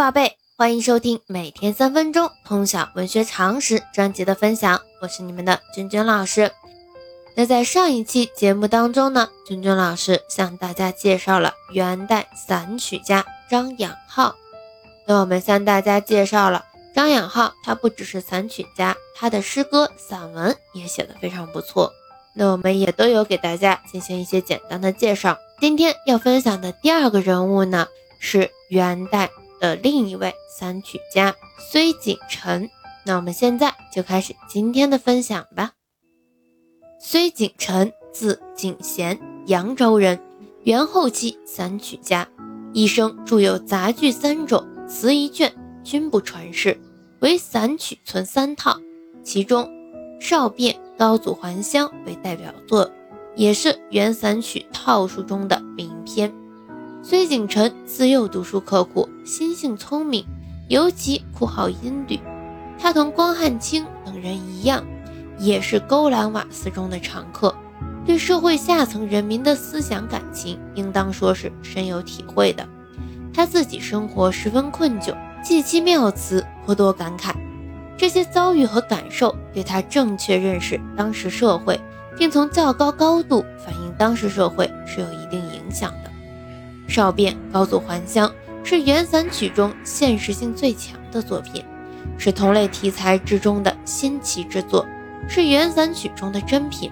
宝贝，欢迎收听每天三分钟通晓文学常识专辑的分享，我是你们的君君老师。那在上一期节目当中呢，君君老师向大家介绍了元代散曲家张养浩。那我们向大家介绍了张养浩，他不只是散曲家，他的诗歌散文也写得非常不错。那我们也都有给大家进行一些简单的介绍。今天要分享的第二个人物呢，是元代。的另一位散曲家崔景臣，那我们现在就开始今天的分享吧。崔景臣，字景贤，扬州人，元后期散曲家，一生著有杂剧三种，词一卷，均不传世。为散曲存三套，其中《少变》《高祖还乡》为代表作，也是元散曲套数中的名。崔景臣自幼读书刻苦，心性聪明，尤其酷好音律。他同关汉卿等人一样，也是勾栏瓦肆中的常客，对社会下层人民的思想感情，应当说是深有体会的。他自己生活十分困窘，记其妙词颇多感慨。这些遭遇和感受，对他正确认识当时社会，并从较高高度反映当时社会是有一定影响的。少变高祖还乡是元散曲中现实性最强的作品，是同类题材之中的新奇之作，是元散曲中的珍品。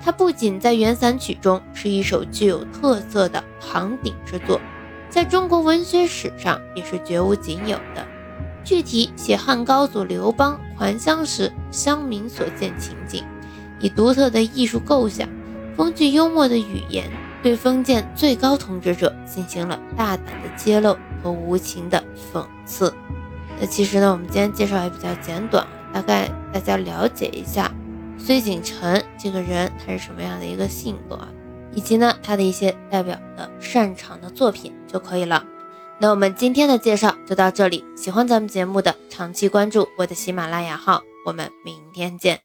它不仅在元散曲中是一首具有特色的行鼎之作，在中国文学史上也是绝无仅有的。具体写汉高祖刘邦还乡时乡民所见情景，以独特的艺术构想，风趣幽默的语言。对封建最高统治者进行了大胆的揭露和无情的讽刺。那其实呢，我们今天介绍也比较简短，大概大家了解一下崔景臣这个人他是什么样的一个性格，以及呢他的一些代表的擅长的作品就可以了。那我们今天的介绍就到这里，喜欢咱们节目的长期关注我的喜马拉雅号，我们明天见。